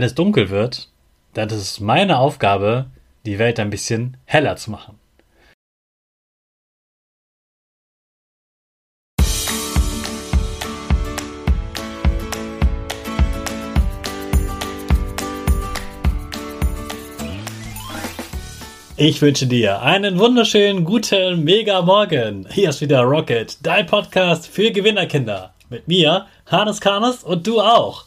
Wenn es dunkel wird, dann ist es meine Aufgabe, die Welt ein bisschen heller zu machen. Ich wünsche dir einen wunderschönen guten Mega Morgen. Hier ist wieder Rocket, dein Podcast für Gewinnerkinder. Mit mir, Hannes Karnes und du auch.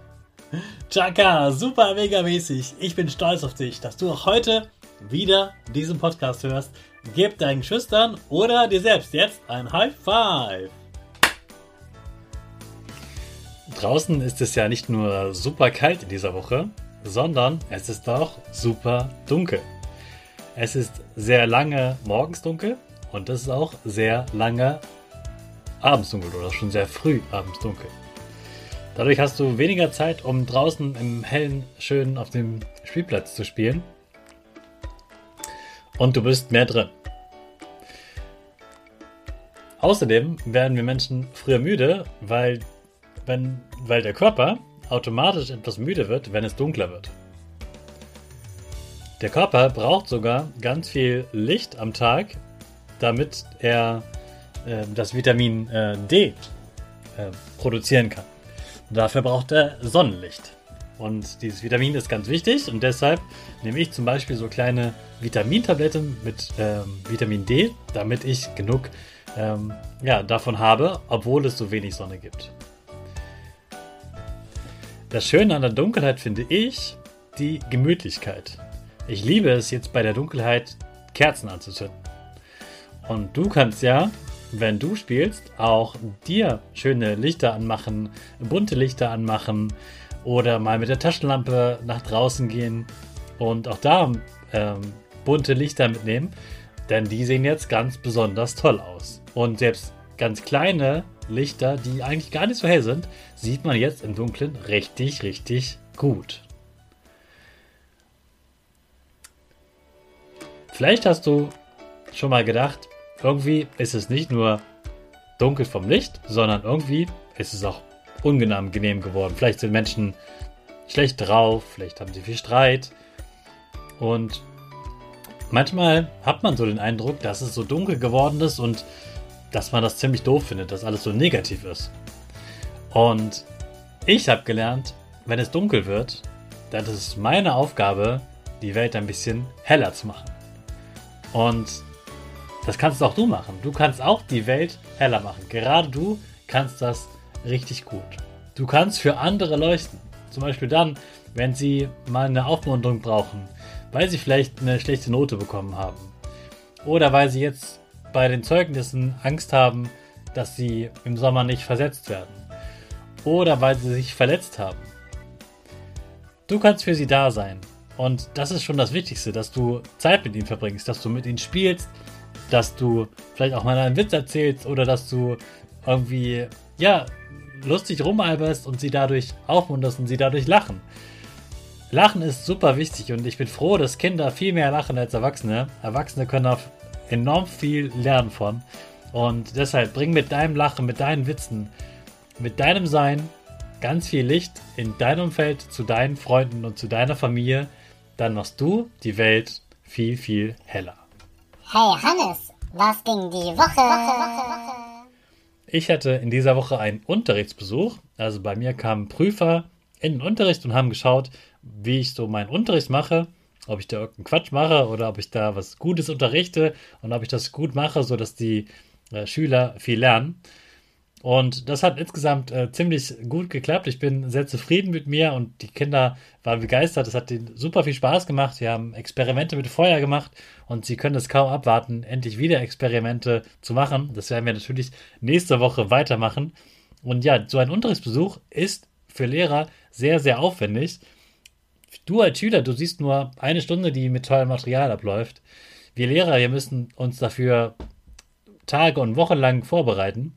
Chaka, super mega mäßig. Ich bin stolz auf dich, dass du auch heute wieder diesen Podcast hörst. Gib deinen Schüchtern oder dir selbst jetzt ein High Five. Draußen ist es ja nicht nur super kalt in dieser Woche, sondern es ist auch super dunkel. Es ist sehr lange morgens dunkel und es ist auch sehr lange abends dunkel oder schon sehr früh abends dunkel. Dadurch hast du weniger Zeit, um draußen im hellen, schönen auf dem Spielplatz zu spielen. Und du bist mehr drin. Außerdem werden wir Menschen früher müde, weil, wenn, weil der Körper automatisch etwas müde wird, wenn es dunkler wird. Der Körper braucht sogar ganz viel Licht am Tag, damit er äh, das Vitamin äh, D äh, produzieren kann. Dafür braucht er Sonnenlicht. Und dieses Vitamin ist ganz wichtig und deshalb nehme ich zum Beispiel so kleine Vitamintabletten mit ähm, Vitamin D, damit ich genug ähm, ja, davon habe, obwohl es so wenig Sonne gibt. Das Schöne an der Dunkelheit finde ich die Gemütlichkeit. Ich liebe es jetzt bei der Dunkelheit Kerzen anzuzünden. Und du kannst ja wenn du spielst, auch dir schöne Lichter anmachen, bunte Lichter anmachen oder mal mit der Taschenlampe nach draußen gehen und auch da ähm, bunte Lichter mitnehmen, denn die sehen jetzt ganz besonders toll aus. Und selbst ganz kleine Lichter, die eigentlich gar nicht so hell sind, sieht man jetzt im Dunkeln richtig, richtig gut. Vielleicht hast du schon mal gedacht, irgendwie ist es nicht nur dunkel vom Licht, sondern irgendwie ist es auch unangenehm geworden. Vielleicht sind Menschen schlecht drauf, vielleicht haben sie viel Streit. Und manchmal hat man so den Eindruck, dass es so dunkel geworden ist und dass man das ziemlich doof findet, dass alles so negativ ist. Und ich habe gelernt, wenn es dunkel wird, dann ist es meine Aufgabe, die Welt ein bisschen heller zu machen. Und das kannst auch du machen. Du kannst auch die Welt heller machen. Gerade du kannst das richtig gut. Du kannst für andere leuchten. Zum Beispiel dann, wenn sie mal eine Aufmunterung brauchen, weil sie vielleicht eine schlechte Note bekommen haben. Oder weil sie jetzt bei den Zeugnissen Angst haben, dass sie im Sommer nicht versetzt werden. Oder weil sie sich verletzt haben. Du kannst für sie da sein. Und das ist schon das Wichtigste, dass du Zeit mit ihnen verbringst, dass du mit ihnen spielst, dass du vielleicht auch mal einen Witz erzählst oder dass du irgendwie, ja, lustig rumalberst und sie dadurch aufmunterst und sie dadurch lachen. Lachen ist super wichtig und ich bin froh, dass Kinder viel mehr lachen als Erwachsene. Erwachsene können auch enorm viel lernen von. Und deshalb bring mit deinem Lachen, mit deinen Witzen, mit deinem Sein ganz viel Licht in dein Umfeld, zu deinen Freunden und zu deiner Familie. Dann machst du die Welt viel, viel heller. Hey Hannes, was ging die Woche? Ich hatte in dieser Woche einen Unterrichtsbesuch. Also bei mir kamen Prüfer in den Unterricht und haben geschaut, wie ich so meinen Unterricht mache, ob ich da irgendeinen Quatsch mache oder ob ich da was Gutes unterrichte und ob ich das gut mache, sodass die äh, Schüler viel lernen. Und das hat insgesamt äh, ziemlich gut geklappt. Ich bin sehr zufrieden mit mir und die Kinder waren begeistert. Es hat ihnen super viel Spaß gemacht. Sie haben Experimente mit Feuer gemacht und sie können es kaum abwarten, endlich wieder Experimente zu machen. Das werden wir natürlich nächste Woche weitermachen. Und ja, so ein Unterrichtsbesuch ist für Lehrer sehr, sehr aufwendig. Du als Schüler, du siehst nur eine Stunde, die mit tollem Material abläuft. Wir Lehrer, wir müssen uns dafür Tage und Wochen lang vorbereiten.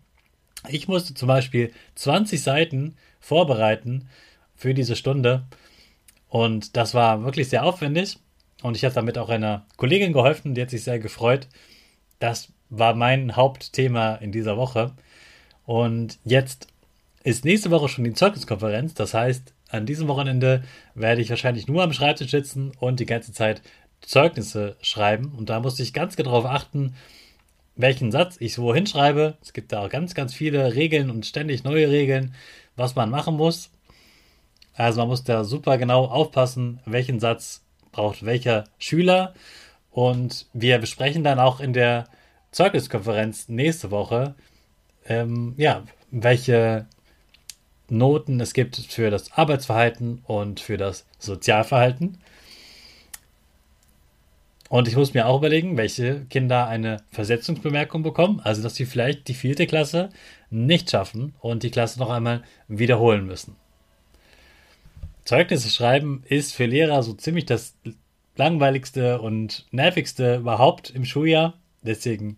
Ich musste zum Beispiel 20 Seiten vorbereiten für diese Stunde. Und das war wirklich sehr aufwendig. Und ich habe damit auch einer Kollegin geholfen, die hat sich sehr gefreut. Das war mein Hauptthema in dieser Woche. Und jetzt ist nächste Woche schon die Zeugniskonferenz, das heißt, an diesem Wochenende werde ich wahrscheinlich nur am Schreibtisch sitzen und die ganze Zeit Zeugnisse schreiben. Und da musste ich ganz genau darauf achten, welchen Satz ich wo hinschreibe. Es gibt da auch ganz, ganz viele Regeln und ständig neue Regeln, was man machen muss. Also man muss da super genau aufpassen, welchen Satz braucht welcher Schüler. Und wir besprechen dann auch in der Zeugniskonferenz nächste Woche, ähm, ja, welche Noten es gibt für das Arbeitsverhalten und für das Sozialverhalten. Und ich muss mir auch überlegen, welche Kinder eine Versetzungsbemerkung bekommen, also dass sie vielleicht die vierte Klasse nicht schaffen und die Klasse noch einmal wiederholen müssen. Zeugnisse schreiben ist für Lehrer so ziemlich das langweiligste und nervigste überhaupt im Schuljahr. Deswegen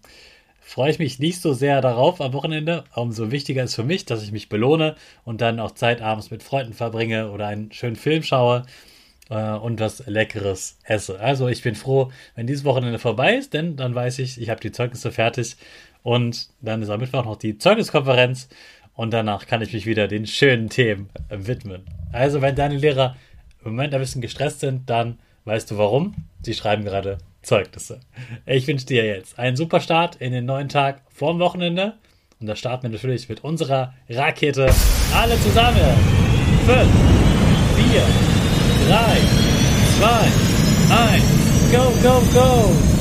freue ich mich nicht so sehr darauf am Wochenende. Umso wichtiger ist für mich, dass ich mich belohne und dann auch Zeit abends mit Freunden verbringe oder einen schönen Film schaue äh, und was Leckeres esse. Also ich bin froh, wenn dieses Wochenende vorbei ist, denn dann weiß ich, ich habe die Zeugnisse fertig und dann ist am Mittwoch noch die Zeugniskonferenz und danach kann ich mich wieder den schönen Themen widmen. Also wenn deine Lehrer im Moment ein bisschen gestresst sind, dann weißt du warum. Sie schreiben gerade Zeugnisse. Ich wünsche dir jetzt einen super Start in den neuen Tag vorm Wochenende. Und da starten wir natürlich mit unserer Rakete. Alle zusammen. Fünf, vier, drei, zwei, eins, go, go, go!